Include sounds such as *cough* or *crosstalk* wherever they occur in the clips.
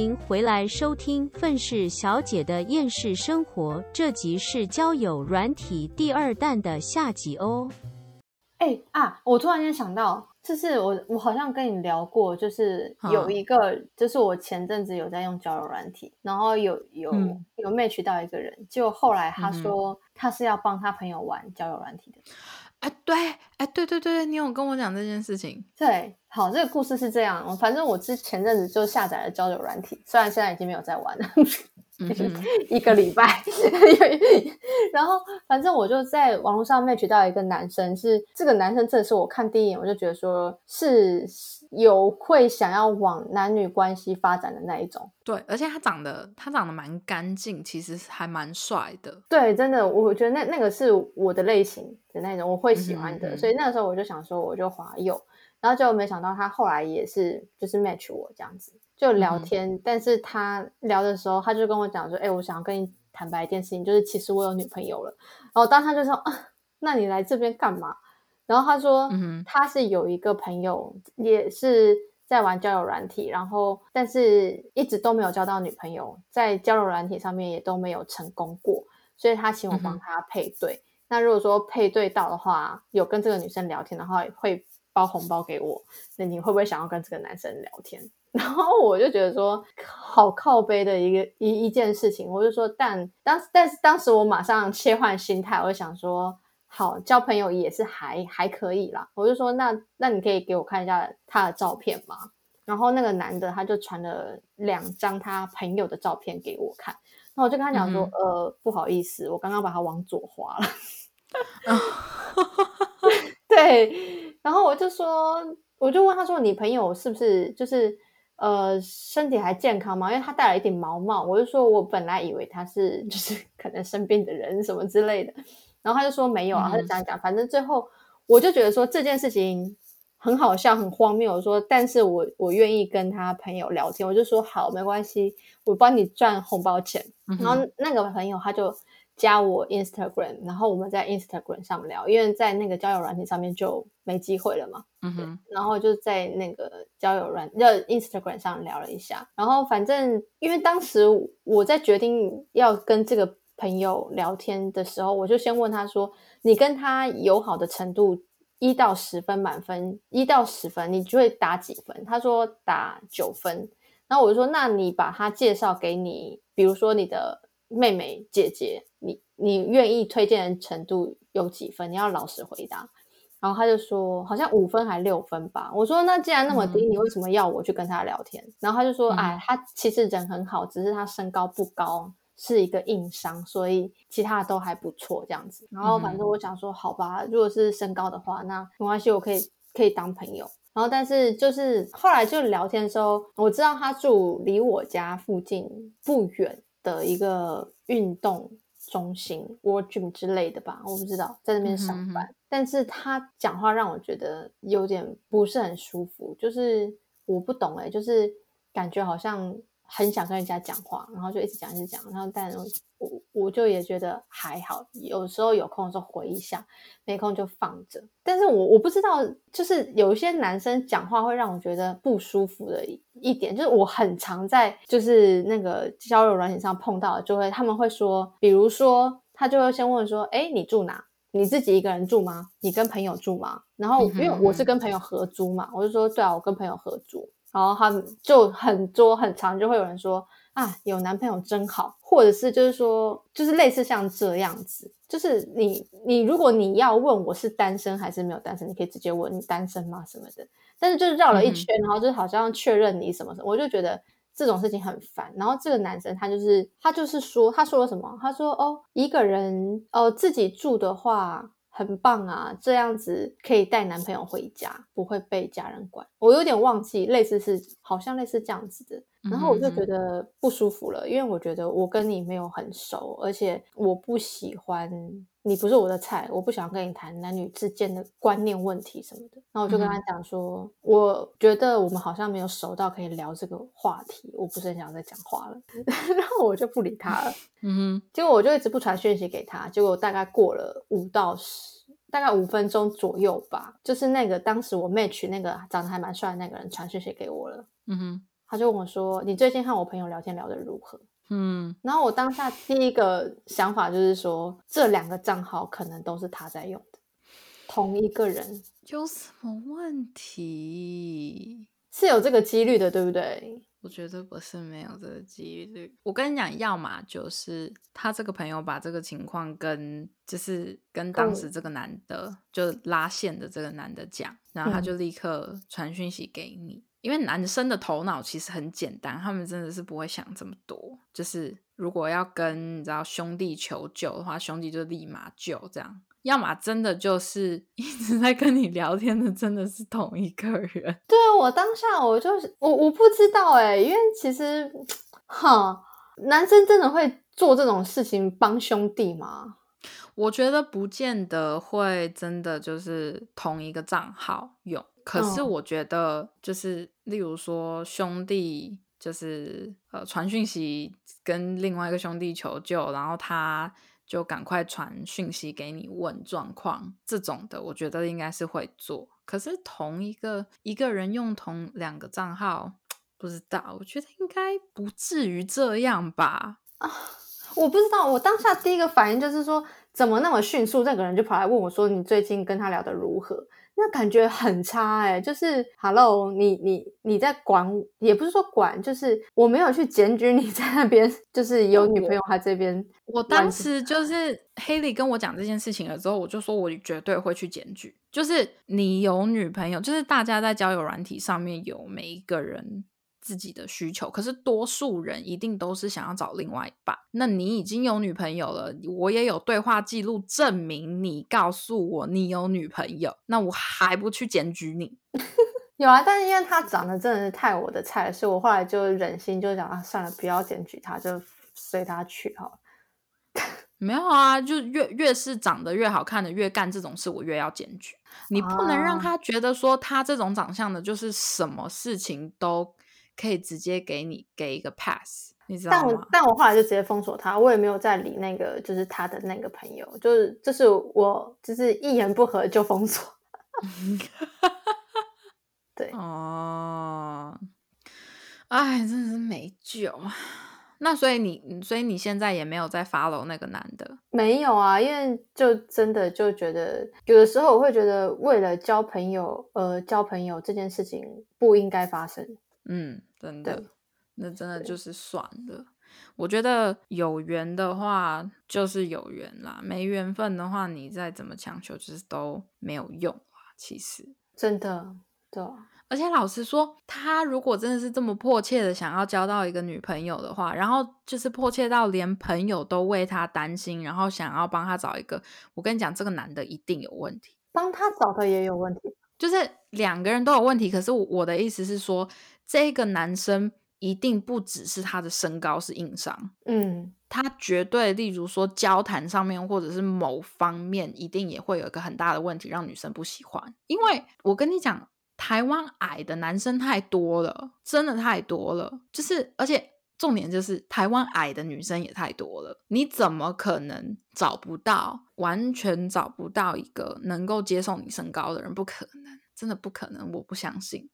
迎回来收听《愤世小姐的厌世生活》，这集是交友软体第二弹的下集哦。哎啊！我突然间想到，就是我我好像跟你聊过，就是有一个，就是我前阵子有在用交友软体，然后有有有 match 到一个人，就后来他说他是要帮他朋友玩交友软体的。哎，对，哎，对对对，对你有跟我讲这件事情。对，好，这个故事是这样，反正我之前阵子就下载了交友软体，虽然现在已经没有在玩了。*laughs* 一个礼拜，然后反正我就在网络上 match 到一个男生，是这个男生，真的是我看第一眼我就觉得说是有会想要往男女关系发展的那一种。对，而且他长得他长得蛮干净，其实还蛮帅的。对，真的，我觉得那那个是我的类型的那种，我会喜欢的。所以那个时候我就想说，我就滑右，然后就没想到他后来也是就是 match 我这样子。就聊天，但是他聊的时候，他就跟我讲说：“哎，我想要跟你坦白一件事情，就是其实我有女朋友了。”然后当他就说：“啊，那你来这边干嘛？”然后他说：“他是有一个朋友，也是在玩交友软体，然后但是一直都没有交到女朋友，在交友软体上面也都没有成功过，所以他请我帮他配对。那如果说配对到的话，有跟这个女生聊天的话，会包红包给我。那你会不会想要跟这个男生聊天？” *laughs* 然后我就觉得说，好靠背的一个一一件事情，我就说，但当但是当时我马上切换心态，我就想说，好交朋友也是还还可以啦。我就说，那那你可以给我看一下他的照片吗？然后那个男的他就传了两张他朋友的照片给我看，那我就跟他讲说，呃，不好意思，我刚刚把他往左滑了。*laughs* 对，然后我就说，我就问他说，你朋友是不是就是？呃，身体还健康吗？因为他戴了一顶毛帽，我就说，我本来以为他是就是 *laughs* 可能生病的人什么之类的，然后他就说没有啊，他就讲讲，反正最后我就觉得说这件事情很好笑，很荒谬。我说，但是我我愿意跟他朋友聊天，我就说好，没关系，我帮你赚红包钱。然后那个朋友他就。加我 Instagram，然后我们在 Instagram 上聊，因为在那个交友软件上面就没机会了嘛。嗯哼。然后就在那个交友软要 Instagram 上聊了一下，然后反正因为当时我在决定要跟这个朋友聊天的时候，我就先问他说：“你跟他友好的程度一到十分满分，一到十分你就会打几分？”他说打九分。然后我就说：“那你把他介绍给你，比如说你的。”妹妹姐姐，你你愿意推荐的程度有几分？你要老实回答。然后他就说，好像五分还六分吧。我说，那既然那么低，你为什么要我去跟他聊天？然后他就说，哎，他其实人很好，只是他身高不高，是一个硬伤，所以其他的都还不错这样子。然后反正我想说，好吧，如果是身高的话，那没关系，我可以可以当朋友。然后但是就是后来就聊天的时候，我知道他住离我家附近不远。的一个运动中心，World Gym 之类的吧，我不知道，在那边上班。但是他讲话让我觉得有点不是很舒服，就是我不懂哎，就是感觉好像。很想跟人家讲话，然后就一直讲一直讲，然后但我我就也觉得还好，有时候有空的时候回一下，没空就放着。但是我我不知道，就是有一些男生讲话会让我觉得不舒服的一点，就是我很常在就是那个交友软件上碰到，就会他们会说，比如说他就会先问说，哎，你住哪？你自己一个人住吗？你跟朋友住吗？然后因为我是跟朋友合租嘛，我就说对啊，我跟朋友合租。然后他就很多很长，就会有人说啊，有男朋友真好，或者是就是说，就是类似像这样子，就是你你如果你要问我是单身还是没有单身，你可以直接问你单身吗什么的。但是就是绕了一圈，然后就好像确认你什么什么，我就觉得这种事情很烦。然后这个男生他就是他就是说他说了什么？他说哦，一个人哦自己住的话。很棒啊，这样子可以带男朋友回家，不会被家人管。我有点忘记，类似是好像类似这样子的，然后我就觉得不舒服了，因为我觉得我跟你没有很熟，而且我不喜欢。你不是我的菜，我不想跟你谈男女之间的观念问题什么的。然后我就跟他讲说，我觉得我们好像没有熟到可以聊这个话题，我不是很想再讲话了。*laughs* 然后我就不理他了。*laughs* 嗯哼。结果我就一直不传讯息给他。结果大概过了五到十，大概五分钟左右吧，就是那个当时我 match 那个长得还蛮帅的那个人传讯息给我了。嗯哼。他就问我说：“你最近和我朋友聊天聊得如何？”嗯，然后我当下第一个想法就是说，这两个账号可能都是他在用的，同一个人有什么问题？是有这个几率的，对不对？我觉得不是没有这个几率。我跟你讲，要么就是他这个朋友把这个情况跟就是跟当时这个男的就拉线的这个男的讲，然后他就立刻传讯息给你。因为男生的头脑其实很简单，他们真的是不会想这么多。就是如果要跟你知道兄弟求救的话，兄弟就立马救这样。要么真的就是一直在跟你聊天的，真的是同一个人。对啊，我当下我就是我我不知道哎，因为其实哈，男生真的会做这种事情帮兄弟吗？我觉得不见得会真的就是同一个账号用。可是我觉得，就是例如说兄弟，就是呃传讯息跟另外一个兄弟求救，然后他就赶快传讯息给你问状况，这种的，我觉得应该是会做。可是同一个一个人用同两个账号，不知道，我觉得应该不至于这样吧？啊，我不知道，我当下第一个反应就是说，怎么那么迅速，这个人就跑来问我说，你最近跟他聊的如何？那感觉很差哎，就是，Hello，你你你在管，也不是说管，就是我没有去检举你在那边，就是有女朋友他这边。我当时就是黑莉跟我讲这件事情了之后，我就说我绝对会去检举，就是你有女朋友，就是大家在交友软体上面有每一个人。自己的需求，可是多数人一定都是想要找另外一半。那你已经有女朋友了，我也有对话记录证明你告诉我你有女朋友，那我还不去检举你？*laughs* 有啊，但是因为他长得真的是太我的菜，所以我后来就忍心就想啊，算了，不要检举他，就随他去好了。*laughs* 没有啊，就越越是长得越好看的越干这种事，我越要检举。你不能让他觉得说他这种长相的，就是什么事情都。可以直接给你给一个 pass，你知道吗？但我但我后来就直接封锁他，我也没有再理那个就是他的那个朋友，就是就是我就是一言不合就封锁。*laughs* 对哦，哎，真的是没救。那所以你所以你现在也没有再 follow 那个男的？没有啊，因为就真的就觉得有的时候我会觉得为了交朋友呃交朋友这件事情不应该发生。嗯，真的，那真的就是算了。我觉得有缘的话就是有缘啦，没缘分的话，你再怎么强求，就是都没有用啊。其实真的，对。而且老实说，他如果真的是这么迫切的想要交到一个女朋友的话，然后就是迫切到连朋友都为他担心，然后想要帮他找一个，我跟你讲，这个男的一定有问题，帮他找的也有问题，就是两个人都有问题。可是我的意思是说。这个男生一定不只是他的身高是硬伤，嗯，他绝对，例如说交谈上面或者是某方面，一定也会有一个很大的问题，让女生不喜欢。因为我跟你讲，台湾矮的男生太多了，真的太多了。就是，而且重点就是台湾矮的女生也太多了，你怎么可能找不到，完全找不到一个能够接受你身高的人？不可能，真的不可能，我不相信。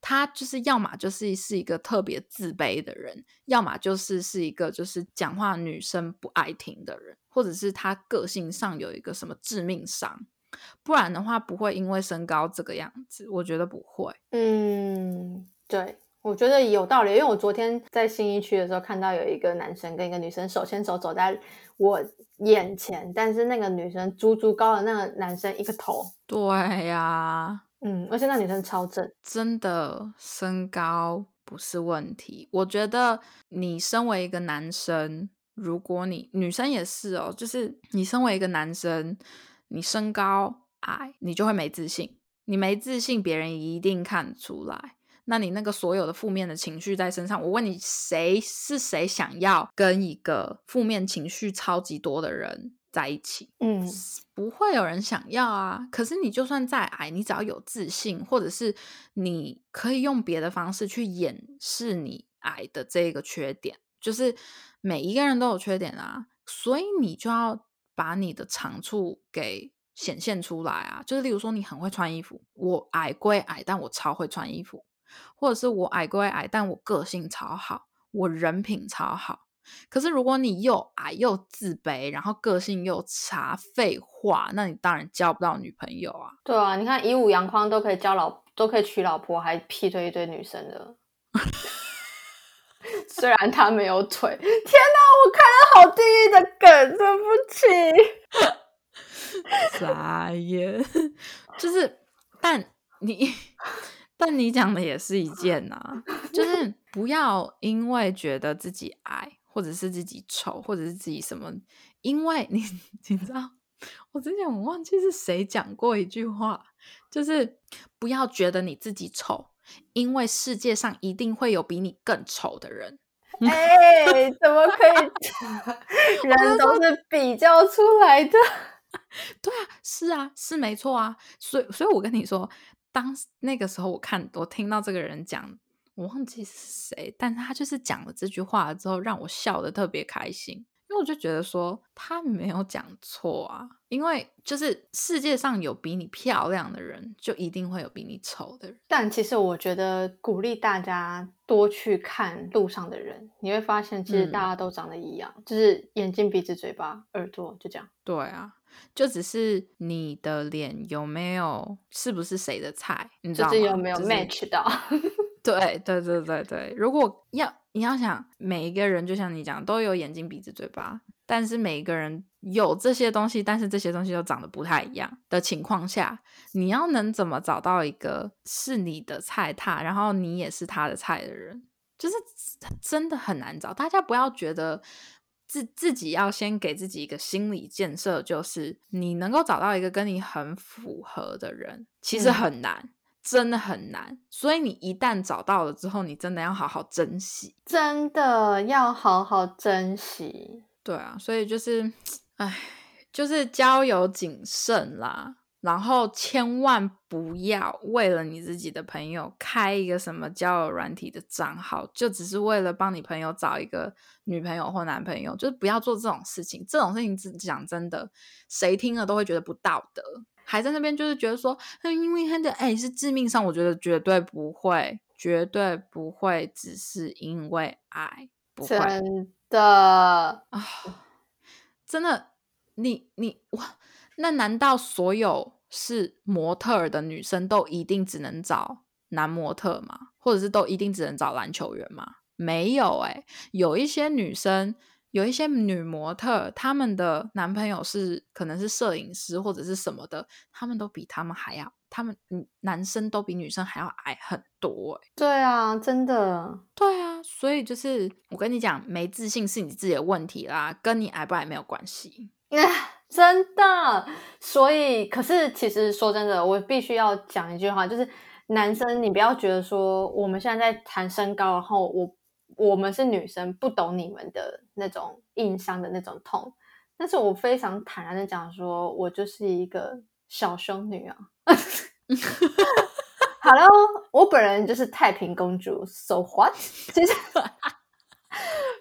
他就是要么就是是一个特别自卑的人，要么就是是一个就是讲话女生不爱听的人，或者是他个性上有一个什么致命伤，不然的话不会因为身高这个样子，我觉得不会。嗯，对，我觉得有道理，因为我昨天在新一区的时候看到有一个男生跟一个女生手牵手走在我眼前，但是那个女生足足高了那个男生一个头。对呀。嗯，而且那女生超正，真的身高不是问题。我觉得你身为一个男生，如果你女生也是哦，就是你身为一个男生，你身高矮，你就会没自信。你没自信，别人一定看出来。那你那个所有的负面的情绪在身上，我问你，谁是谁想要跟一个负面情绪超级多的人？在一起，嗯，不会有人想要啊。可是你就算再矮，你只要有自信，或者是你可以用别的方式去掩饰你矮的这个缺点，就是每一个人都有缺点啊，所以你就要把你的长处给显现出来啊。就是例如说，你很会穿衣服，我矮归矮，但我超会穿衣服。或者是我矮归矮，但我个性超好，我人品超好。可是如果你又矮又自卑，然后个性又差，废话，那你当然交不到女朋友啊。对啊，你看以武扬匡都可以交老，都可以娶老婆，还劈腿一堆女生的。*laughs* 虽然他没有腿，天哪，我看了好地狱的梗，对不起，*laughs* 傻眼。就是，但你，但你讲的也是一件呐，就是不要因为觉得自己矮。或者是自己丑，或者是自己什么？因为你 *laughs* 你知道，我之前我忘记是谁讲过一句话，就是不要觉得你自己丑，因为世界上一定会有比你更丑的人。*laughs* 哎，怎么可以？*laughs* 人都是比较出来的。对啊，是啊，是没错啊。所以，所以我跟你说，当那个时候，我看我听到这个人讲。我忘记是谁，但他就是讲了这句话之后，让我笑得特别开心，因为我就觉得说他没有讲错啊，因为就是世界上有比你漂亮的人，就一定会有比你丑的人。但其实我觉得鼓励大家多去看路上的人，你会发现其实大家都长得一样，就是眼睛、鼻子、嘴巴、耳朵，就这样。对啊，就只是你的脸有没有，是不是谁的菜，你知道吗？有没有 match 到？*laughs* 对对对对对，如果要你要想每一个人，就像你讲，都有眼睛、鼻子、嘴巴，但是每一个人有这些东西，但是这些东西都长得不太一样的情况下，你要能怎么找到一个是你的菜踏，然后你也是他的菜的人，就是真的很难找。大家不要觉得自自己要先给自己一个心理建设，就是你能够找到一个跟你很符合的人，其实很难。真的很难，所以你一旦找到了之后，你真的要好好珍惜，真的要好好珍惜。对啊，所以就是，哎，就是交友谨慎啦，然后千万不要为了你自己的朋友开一个什么交友软体的账号，就只是为了帮你朋友找一个女朋友或男朋友，就是不要做这种事情。这种事情讲真的，谁听了都会觉得不道德。还在那边就是觉得说，因为他的爱是致命伤，我觉得绝对不会，绝对不会，只是因为爱，真的啊，真的，你你哇，那难道所有是模特儿的女生都一定只能找男模特吗？或者是都一定只能找篮球员吗？没有哎，有一些女生。有一些女模特，他们的男朋友是可能是摄影师或者是什么的，他们都比他们还要，他们嗯，男生都比女生还要矮很多。对啊，真的。对啊，所以就是我跟你讲，没自信是你自己的问题啦，跟你矮不矮没有关系。*laughs* 真的。所以，可是其实说真的，我必须要讲一句话，就是男生，你不要觉得说我们现在在谈身高，然后我。我们是女生，不懂你们的那种硬伤的那种痛，但是我非常坦然的讲，说我就是一个小凶女啊。*laughs* 好了，我本人就是太平公主，so what？其 *laughs* 实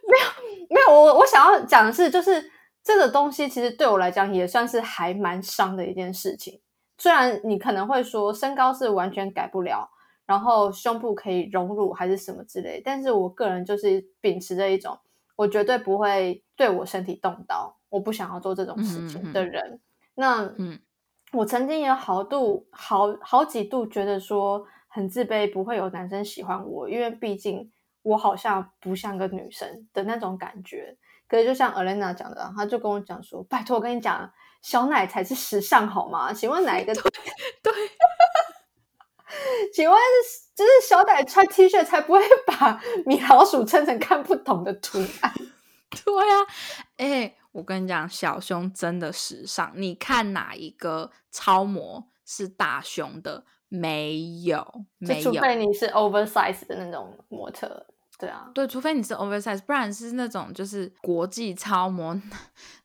没有没有，我我想要讲的是，就是这个东西其实对我来讲也算是还蛮伤的一件事情。虽然你可能会说身高是完全改不了。然后胸部可以融入还是什么之类，但是我个人就是秉持着一种，我绝对不会对我身体动刀，我不想要做这种事情的人。那嗯，我曾经也好度好好几度觉得说很自卑，不会有男生喜欢我，因为毕竟我好像不像个女生的那种感觉。可是就像 Elena 讲的，他就跟我讲说：“拜托，我跟你讲，小奶才是时尚好吗？请问哪一个？”对。*laughs* 请问，就是小歹穿 T 恤才不会把米老鼠撑成看不懂的图案？*laughs* 对呀，哎，我跟你讲，小胸真的时尚。你看哪一个超模是大胸的？没有，没有，除非你是 oversize 的那种模特。对啊，对，除非你是 oversize，不然是那种就是国际超模，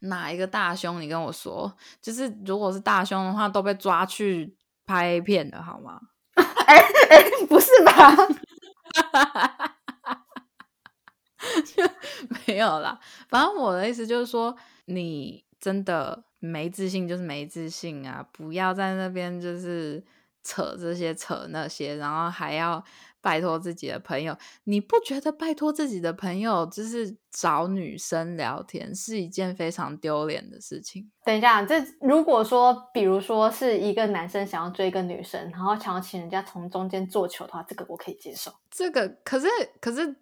哪一个大胸？你跟我说，就是如果是大胸的话，都被抓去拍片的好吗？哎哎，不是吧？就 *laughs* 没有啦。反正我的意思就是说，你真的没自信就是没自信啊！不要在那边就是扯这些扯那些，然后还要拜托自己的朋友，你不觉得拜托自己的朋友就是找女生聊天是一件非常丢脸的事情？等一下，这如果说，比如说是一个男生想要追一个女生，然后想要请人家从中间做球的话，这个我可以接受。这个可是可是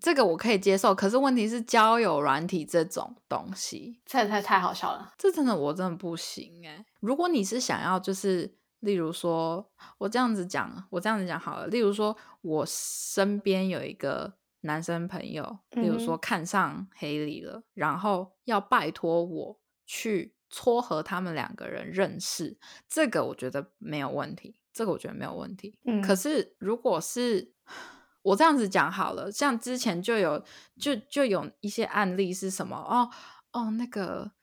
这个我可以接受，可是问题是交友软体这种东西，这太太好笑了。这真的我真的不行哎、如果你是想要就是。例如说，我这样子讲，我这样子讲好了。例如说，我身边有一个男生朋友，例如说看上黑莉了，然后要拜托我去撮合他们两个人认识，这个我觉得没有问题，这个我觉得没有问题。嗯可是如果是我这样子讲好了，像之前就有就就有一些案例是什么哦哦那个。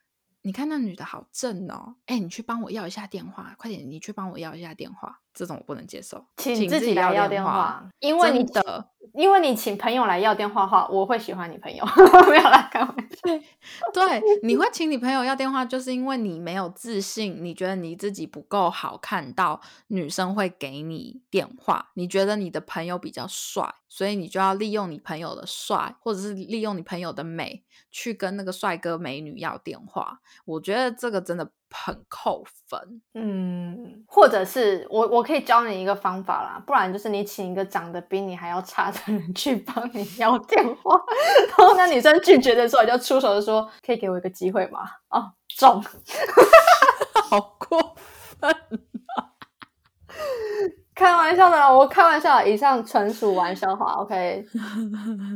你看那女的好正哦，哎，你去帮我要一下电话，快点，你去帮我要一下电话，这种我不能接受，请自己来要电电话，因为你的，因为你请朋友来要电话的话，我会喜欢你朋友，*laughs* 没有啦，开玩笑。*laughs* 对，你会请你朋友要电话，就是因为你没有自信，你觉得你自己不够好看到女生会给你电话，你觉得你的朋友比较帅，所以你就要利用你朋友的帅，或者是利用你朋友的美，去跟那个帅哥美女要电话。我觉得这个真的很扣分。嗯，或者是我我可以教你一个方法啦，不然就是你请一个长得比你还要差的人去帮你要电话，然后那女生拒绝的时候，你就出手就说：“可以给我一个机会吗？”哦，中。*laughs* 好过分！*laughs* 开玩笑的啦，我开玩笑，以上纯属玩笑话。OK，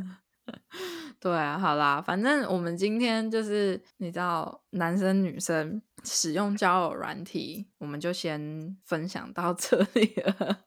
*laughs* 对啊，好啦，反正我们今天就是你知道，男生女生使用交友软体，我们就先分享到 *laughs* 这里了。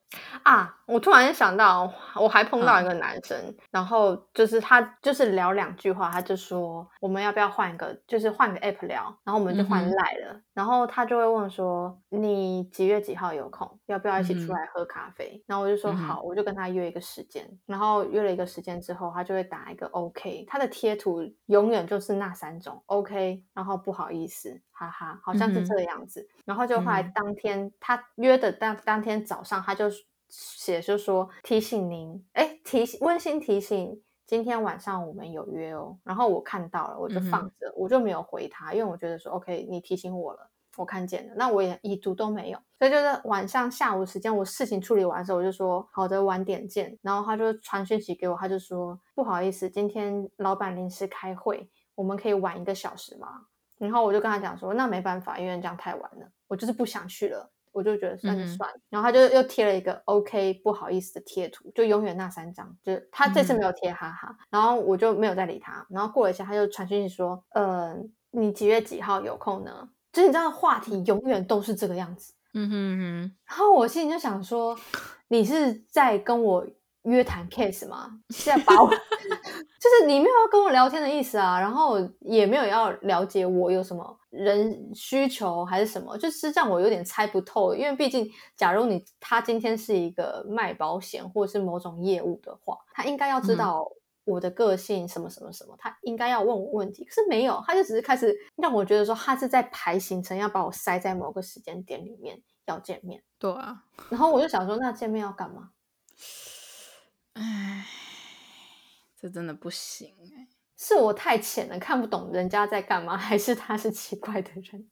啊，我突然想到，我还碰到一个男生，然后就是他就是聊两句话，他就说我们要不要换一个，就是换个 app 聊，然后我们就换赖了，然后他就会问说你几月几号有空，要不要一起出来喝咖啡？然后我就说好，我就跟他约一个时间，然后约了一个时间之后，他就会打一个 OK，他的贴图永远就是那三种 OK，然后不好意思，哈哈，好像是这个样子。然后就后来嗯当天、他约的当当天早上，他就写就说提醒您，哎，提醒温馨提醒。今天晚上我们有约哦，然后我看到了，我就放着，我就没有回他，因为我觉得说 OK，你提醒我了，我看见了，那我也已读都没有，所以就是晚上下午时间，我事情处理完的时候，我就说好的，晚点见。然后他就传讯息给我，他就说不好意思，今天老板临时开会，我们可以晚一个小时吗？然后我就跟他讲说，那没办法，因为这样太晚了，我就是不想去了。我就觉得算就嗯哼算了，然后他就又贴了一个 OK 不好意思的贴图，就永远那三张，就是他这次没有贴哈哈，然后我就没有再理他，然后过了一下他就传讯息说，呃，你几月几号有空呢？就是你知道话题永远都是这个样子，嗯哼哼然后我心里就想说，你是在跟我约谈 case 吗？现在把我，*laughs* 就是你没有要跟我聊天的意思啊，然后也没有要了解我有什么人需求还是什么，就是让我有点猜不透。因为毕竟，假如你他今天是一个卖保险或者是某种业务的话，他应该要知嗯道我的个性什么什么什么，他应该要问我问题，可是没有，他就只是开始让我觉得说他是在排行程，要把我塞在某个时间点里面要见面。对啊，然后我就想说，那见面要干嘛？唉，这真的不行哎、是我太浅了，看不懂人家在干嘛，还是他是奇怪的人？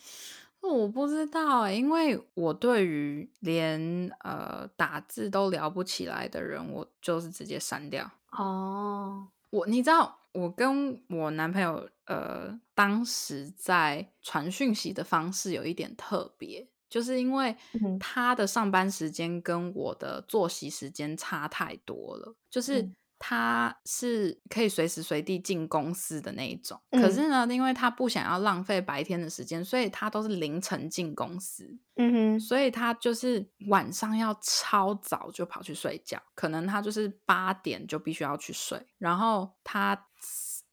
*laughs* 我不知道欸，因为我对于连呃打字都聊不起来的人，我就是直接删掉。哦，我你知道，我跟我男朋友呃当时在传讯息的方式有一点特别，就是因为嗯他的上班时间跟我的作息时间差太多了，就是。嗯他是可以随时随地进公司的那一种，可嗯是呢，因为他不想要浪费白天的时间，所以他都是凌晨进公司。嗯哼，所以他就是晚上要超早就跑去睡觉，可能他就是八点就必须要去睡，然后他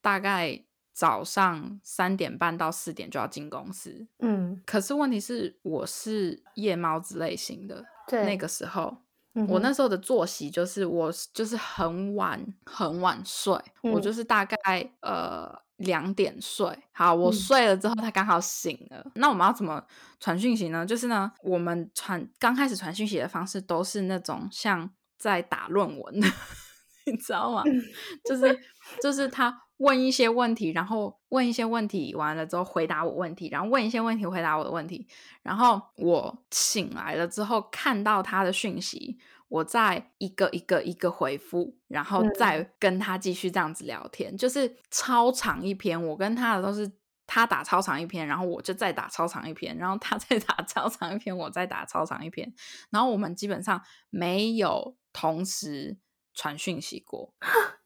大概早上三点半到四点就要进公司。嗯，可是问题是，我是夜猫子类型的，对，那个时候。嗯我那时候的作息就是我就是很晚很晚睡，我嗯就是大概呃两点睡，好，我嗯睡了之后，他刚好醒了。那我们要怎么传讯息呢？就是呢，我们传刚开始传讯息的方式都是那种像在打论文，*laughs* 你知道吗？*laughs* 就是就是他问一些问题，然后问一些问题完了之后回答我问题，然后问一些问题回答我的问题，然后我醒来了之后看到他的讯息，我再一个一个一个回复，然后嗯再跟他继续这样子聊天，就是超长一篇，我跟他的都是。他打超长一篇，然后我就再打超长一篇，然后他 *laughs* 再打超长一篇，我再打超长一篇，然后我们基本上没有同时传讯息过。*laughs*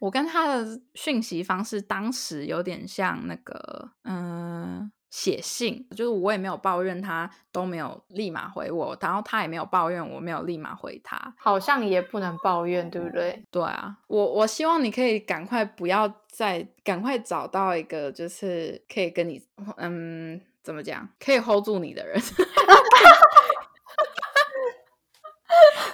我跟他的讯息方式当时有点像那个，嗯、写信，就是我也没有抱怨他都没有立马回我，然后他也没有抱怨我没有立马回他。好像也不能抱怨，对不对？对啊，我我希望你可以赶快不要再赶快找到一个就是可以跟你，嗯，怎么讲，可以 hold 住你的人，*laughs*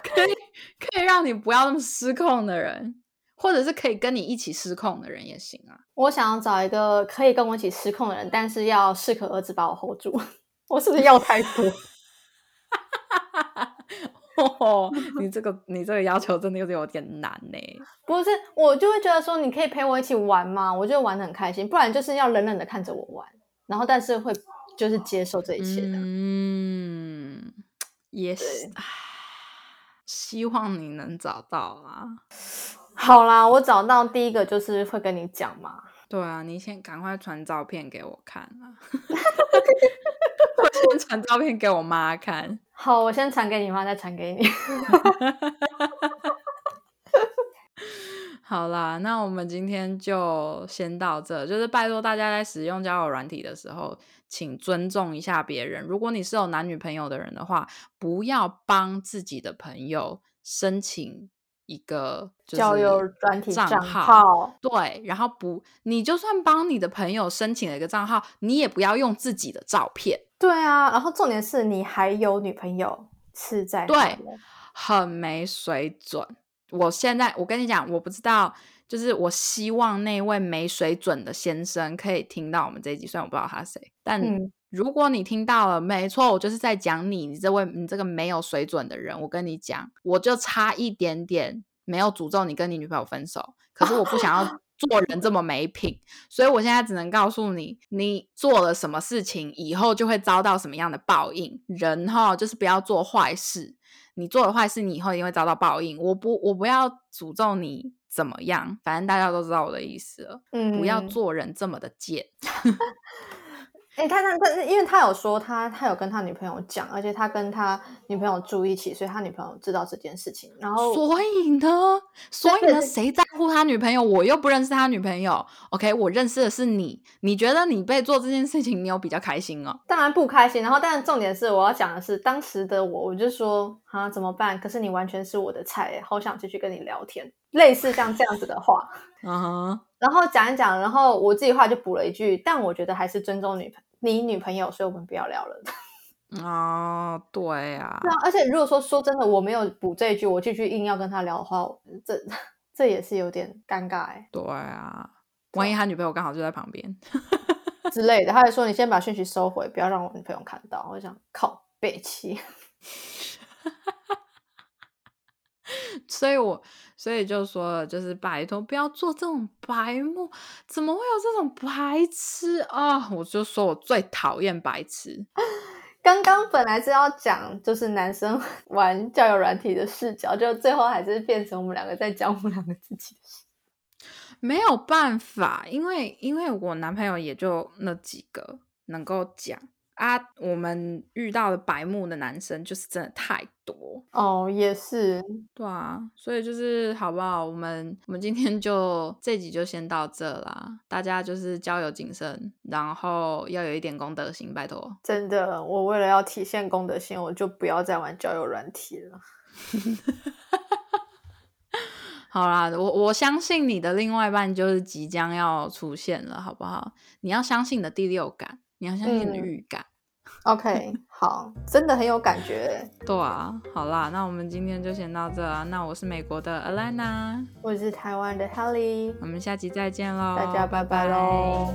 可以可以让你不要那么失控的人，或者是可以跟你一起失控的人也行啊。我想要找一个可以跟我一起失控的人，但是要适可而止把我 hold 住。*laughs* 我是不是要太多？哦，*laughs* 你这个你这个要求真的有点有点难呢。*laughs* 不是，我就会觉得说，你可以陪我一起玩嘛，我就玩的很开心。不然就是要冷冷的看着我玩，然后但是会就是接受这一切的。嗯，也是对，唉希望你能找到啊。好啦，我找到第一个就是会跟你讲嘛。对啊，你先赶快传照片给我看啊！*laughs* 我先传照片给我妈看。好，我先传给你妈，再传给你。*laughs* 好啦，那我们今天就先到这。就是拜托大家在使用交友软体的时候，请尊重一下别人。如果你是有男女朋友的人的话，不要帮自己的朋友申请一个交友专题账账号。对，然后不，你就算帮你的朋友申请了一个账号，你也不要用自己的照片，对啊。然后重点是你还有女朋友是在对很没水准。我现在我跟你讲，我不知道，就是我希望那位没水准的先生可以听到我们这一集，虽然我不知道他是谁，但嗯如果你听到了，没错，我就是在讲你，你这位你这个没有水准的人。我跟你讲，我就差一点点没有诅咒你跟你女朋友分手，可是我不想要 *laughs* 做人这么没品，所以我现在只能告诉你，你做了什么事情，以后就会遭到什么样的报应。人哈，就是不要做坏事，你做了坏事，你以后一定会遭到报应。我不，我不要诅咒你怎么样，反正大家都知道我的意思了。嗯，不要做人这么的贱。*laughs* 哎、他他他，因为他有说他他有跟他女朋友讲，而且他跟他女朋友住一起，所以他女朋友知道这件事情。然后所以呢，所以呢，谁在乎他女朋友？我又不认识他女朋友。OK，我认识的是你。你觉得你被做这件事情，你有比较开心哦？当然不开心。然后，但是重点是我要讲的是，当时的我，我就说啊怎么办？可是你完全是我的菜，好想继续跟你聊天，类似像这样子的话。嗯哼，然后讲一讲，然后我自己话就补了一句，但我觉得还是尊重女朋你女朋友，所以我们不要聊了。*laughs* 哦，对啊，对啊，而且如果说说真的，我没有补这一句，我继续硬要跟他聊的话，这 *laughs* 这也是有点尴尬哎对啊，万一他女朋友刚好就在旁边，*laughs* 之类的。他还说你先把讯息收回，不要让我女朋友看到。我就想靠背气，所以我所以就说了，就是拜托不要做这种白目，怎么会有这种白痴啊、我就说我最讨厌白痴。*laughs* 刚刚本来是要讲就是男生 *laughs* 玩交友软体的视角，就最后还是变成我们两个在讲我们两个自己的事。没有办法，因为因为我男朋友也就那几个能够讲啊，我们遇到的白目的男生就是真的太多，哦，也是，对啊，所以就是好不好？我们我们今天就这集就先到这啦，大家就是交友谨慎，然后要有一点公德心，拜托。真的。我为了要体现公德心，我就不要再玩交友软体了。*laughs* 好啦，我我相信你的另外一半就是即将要出现了，好不好？你要相信你的第六感，你要相信你的嗯预感。OK，*laughs* 好，真的很有感觉。对啊，好啦，那我们今天就先到这啊。那我是美国的 Alana，我是台湾的 Helly，我们下期再见喽，大家拜拜喽。